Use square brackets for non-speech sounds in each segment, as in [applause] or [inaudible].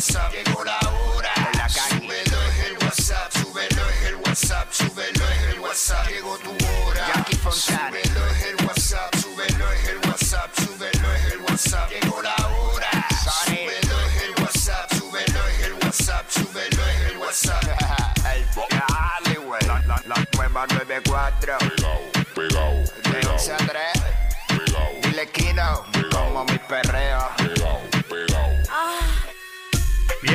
WhatsApp. Llegó la hora. Con la calle. Súbelo es el WhatsApp. Súbelo es el WhatsApp. Súbelo es el WhatsApp. Llegó tu hora. Jackie Fontana. Súbelo es el WhatsApp. Súbelo es el WhatsApp. Súbelo es el WhatsApp. Llegó la hora. Súbelo es el WhatsApp. Súbelo es el WhatsApp. Súbelo es el WhatsApp. El Dale, güey. La, la, la nueva 94. Pegao, pegao, De pegao, 11 a 3.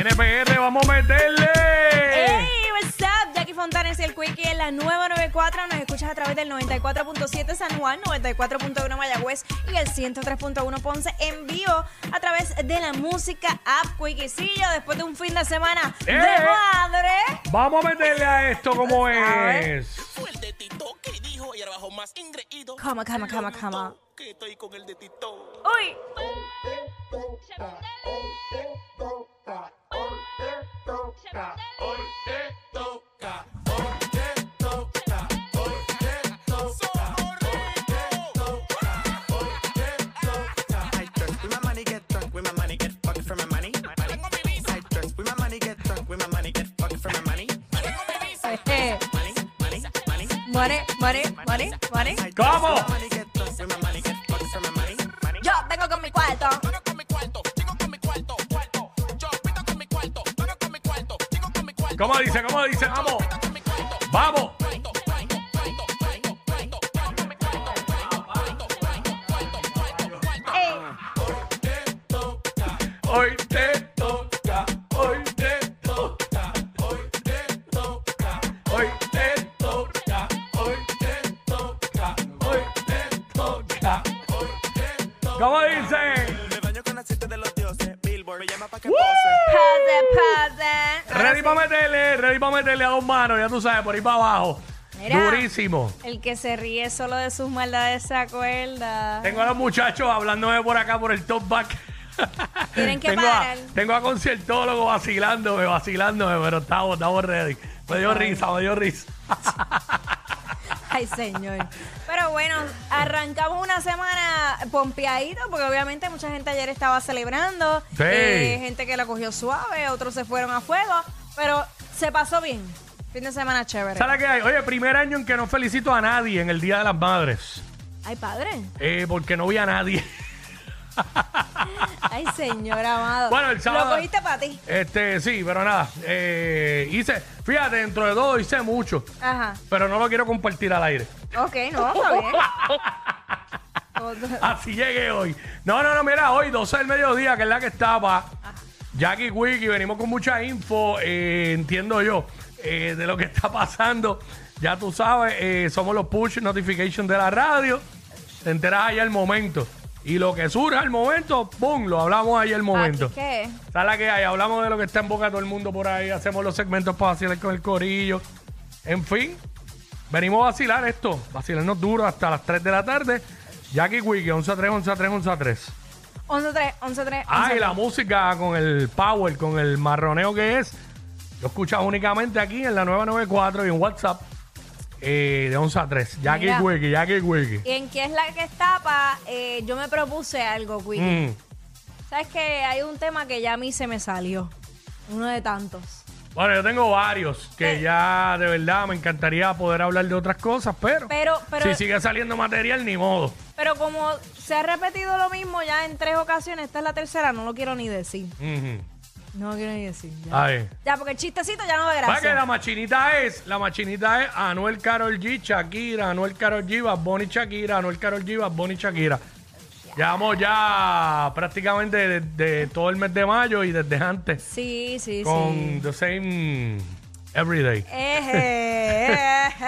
Viene PR, vamos a meterle. Hey, what's up? Jackie Fontanes y el Quickie en la nueva 94. Nos escuchas a través del 94.7 San Juan, 94.1 Mayagüez y el 103.1 Ponce en vivo a través de la música app Quickiecillo después de un fin de semana de ¡Eh! madre. Vamos a meterle a esto como es. Fue el de Tito que dijo y abajo más ingreído. Cama, cama, cama, cama. Que estoy con el de Tito. Uy. I dress with my money, get drunk with my money, get fucked for my money. I dress with my money, get drunk with my money, get fucked for my money. Eh, Money, money, money. Money, money, money, money. I ¿Cómo? ¿Cómo dice? ¿Cómo dice? Vamos. Vamos. cuarto, cuarto. Ey, Hoy te toca, hoy te toca, hoy te toca, hoy te toca, hoy te toca, hoy te toca. ¿Cómo dice? Aceite de los dioses. Billboard me llama pa' que ¡Woo! pose. pase, pase. Ready para meterle, ready para meterle a dos manos, ya tú sabes, por ahí para abajo. Mira. Durísimo. El que se ríe solo de sus maldades se acuerda. Tengo a los muchachos hablándome por acá por el top back. Tienen que tengo parar. A, tengo a conciertólogo vacilándome, vacilándome, pero estamos, estamos ready. Me dio risa, me dio risa. [laughs] Ay, señor. Pero bueno, arrancamos una semana pompeadito, porque obviamente mucha gente ayer estaba celebrando. Sí. Eh, gente que la cogió suave, otros se fueron a fuego. Pero se pasó bien. Fin de semana chévere. ¿Sabes qué hay? Oye, primer año en que no felicito a nadie en el Día de las Madres. Ay, padre. Eh, porque no vi a nadie. Ay, señor amado. Bueno, el sábado- Lo cogiste para ti. Este, sí, pero nada. eh, hice, fíjate, dentro de todo hice mucho. Ajá. Pero no lo quiero compartir al aire. Ok, no, está bien. [laughs] Así llegué hoy. No, no, no, mira, hoy 12 del mediodía, que es la que estaba. Jackie Wiki, venimos con mucha info, eh, entiendo yo, eh, de lo que está pasando. Ya tú sabes, eh, somos los push notification de la radio. Te enteras ahí al momento. Y lo que surja al momento, ¡pum! Lo hablamos ahí al momento. Aquí, ¿Qué? ¿Sabes la que hay? Hablamos de lo que está en boca de todo el mundo por ahí. Hacemos los segmentos para vacilar con el corillo. En fin, venimos a vacilar esto. Vacilarnos duro hasta las 3 de la tarde. Jackie Wiki, 11 a 3, 11 a 3, 11 a 3. 11-3, 11-3. Ah, y la música con el power, con el marroneo que es. Lo escuchas únicamente aquí en la 994 y en WhatsApp eh, de 11 a 3. Jackie Mira. Jackie Wiki. ¿Y en qué es la que estapa? Eh, yo me propuse algo, Quickie. Mm. ¿Sabes que Hay un tema que ya a mí se me salió. Uno de tantos. Bueno, yo tengo varios que Eh. ya de verdad me encantaría poder hablar de otras cosas, pero, Pero, pero, si sigue saliendo material, ni modo. pero como se ha repetido lo mismo ya en tres ocasiones, esta es la tercera, no lo quiero ni decir. Ujú. No quiero ni decir. Ya, Ay. Ya, porque el chistecito ya no da Va que gracia. la machinita es, la machinita es Anuel Carol G, Shakira, Anuel Carol G, Bad Bunny Shakira, Anuel Carol G, Bad Bunny Shakira. Llevamos ya prácticamente de, de todo el mes de mayo y desde antes Sí, sí, con sí. the same every day. Eje, [laughs] The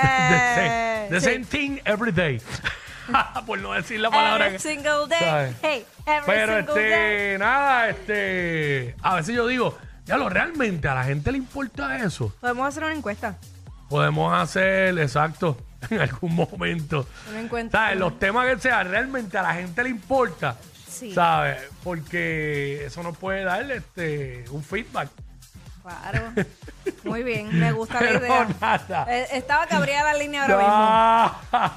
same, eje. the Sí. same thing every day. [laughs] Por no decir la palabra Every single day. ¿sabes? Hey, every Pero single day. este, nada, este, a veces yo digo, ya lo realmente a la gente le importa eso. Podemos hacer una encuesta. Podemos hacer, exacto, [laughs] en algún momento. Una encuesta. ¿Sabes? Los temas que sean, realmente a la gente le importa. Sí. ¿Sabes? Porque eso nos puede dar este, un feedback. Claro. Muy bien, me gusta la idea. nada. Eh, Estaba cabreada la línea ahora Ah.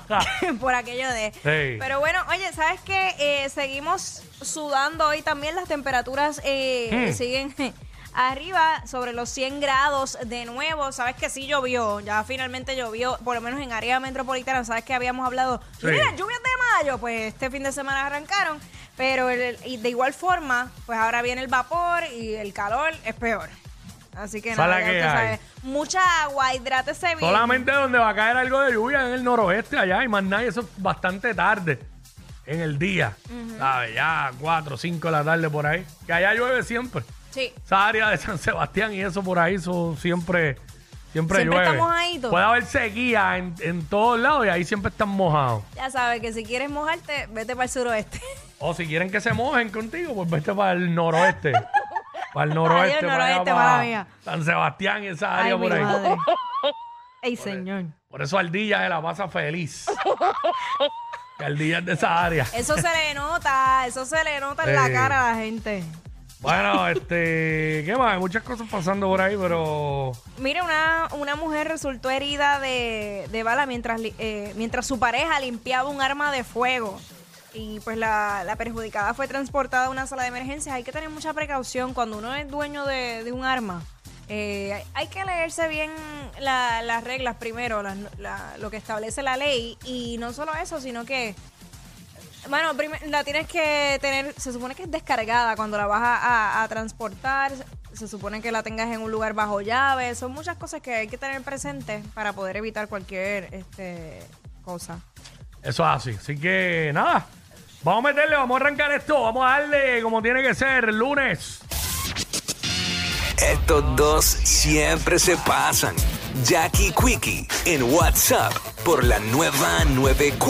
mismo. [laughs] Por aquello de. Sí. Pero bueno, oye, ¿sabes qué? Eh, seguimos sudando hoy también. Las temperaturas eh, Mm. siguen [laughs] arriba sobre los 100 grados de nuevo. Sabes que sí llovió, ya finalmente llovió, por lo menos en área metropolitana. Sabes que habíamos hablado, Sí. mira, lluvias de mayo, pues este fin de semana arrancaron. Pero el- y de igual forma, pues ahora viene el vapor y el calor es peor. Así que Esa nada, es la ya que usted hay. sabe. Mucha agua, hidrátese bien. Solamente donde va a caer algo de lluvia en el noroeste allá y más nada, y eso es bastante tarde en el día. ¿Sabes? Ya 4 o 5 de la tarde por ahí. Que allá llueve siempre. Sí. Esa área de San Sebastián y eso por ahí eso siempre, siempre, Siempre llueve. está mojadito. Puede haber sequía en, en todos lados y ahí siempre están mojados. Ya sabes que si quieres mojarte, vete para el suroeste. O si quieren que se mojen contigo, pues vete para el noroeste. [laughs] para el [laughs] noroeste, Adiós, para, allá, noroeste, para mala mía. San Sebastián esa área Ay, por mi ahí. madre. [laughs] Ey, señor. Por eso Ardilla se la pasa feliz. [laughs] que Ardilla es de esa área. Eso se le nota, eso se le nota en la Eh. cara a la gente. Bueno, este, ¿qué más? Hay muchas cosas pasando por ahí, pero Mira, una, una mujer resultó herida de, de bala mientras, li- eh, mientras su pareja limpiaba un arma de fuego. Y pues la, la perjudicada fue transportada a una sala de emergencias. Hay que tener mucha precaución cuando uno es dueño de, un arma. Eh, hay- que leerse bien la- las reglas primero, lo que establece la ley. Y no solo eso, sino que Bueno, la tienes que tener, se supone que es descargada cuando la vas a transportar, se supone que la tengas en un lugar bajo llave, son muchas cosas que hay que tener presentes para poder evitar cualquier este, cosa. eso es así. Así que nada, vamos a meterle, vamos a arrancar esto, vamos a darle como tiene que ser lunes. Estos dos siempre se pasan. Jackie Quickie en WhatsApp por la nueva 94.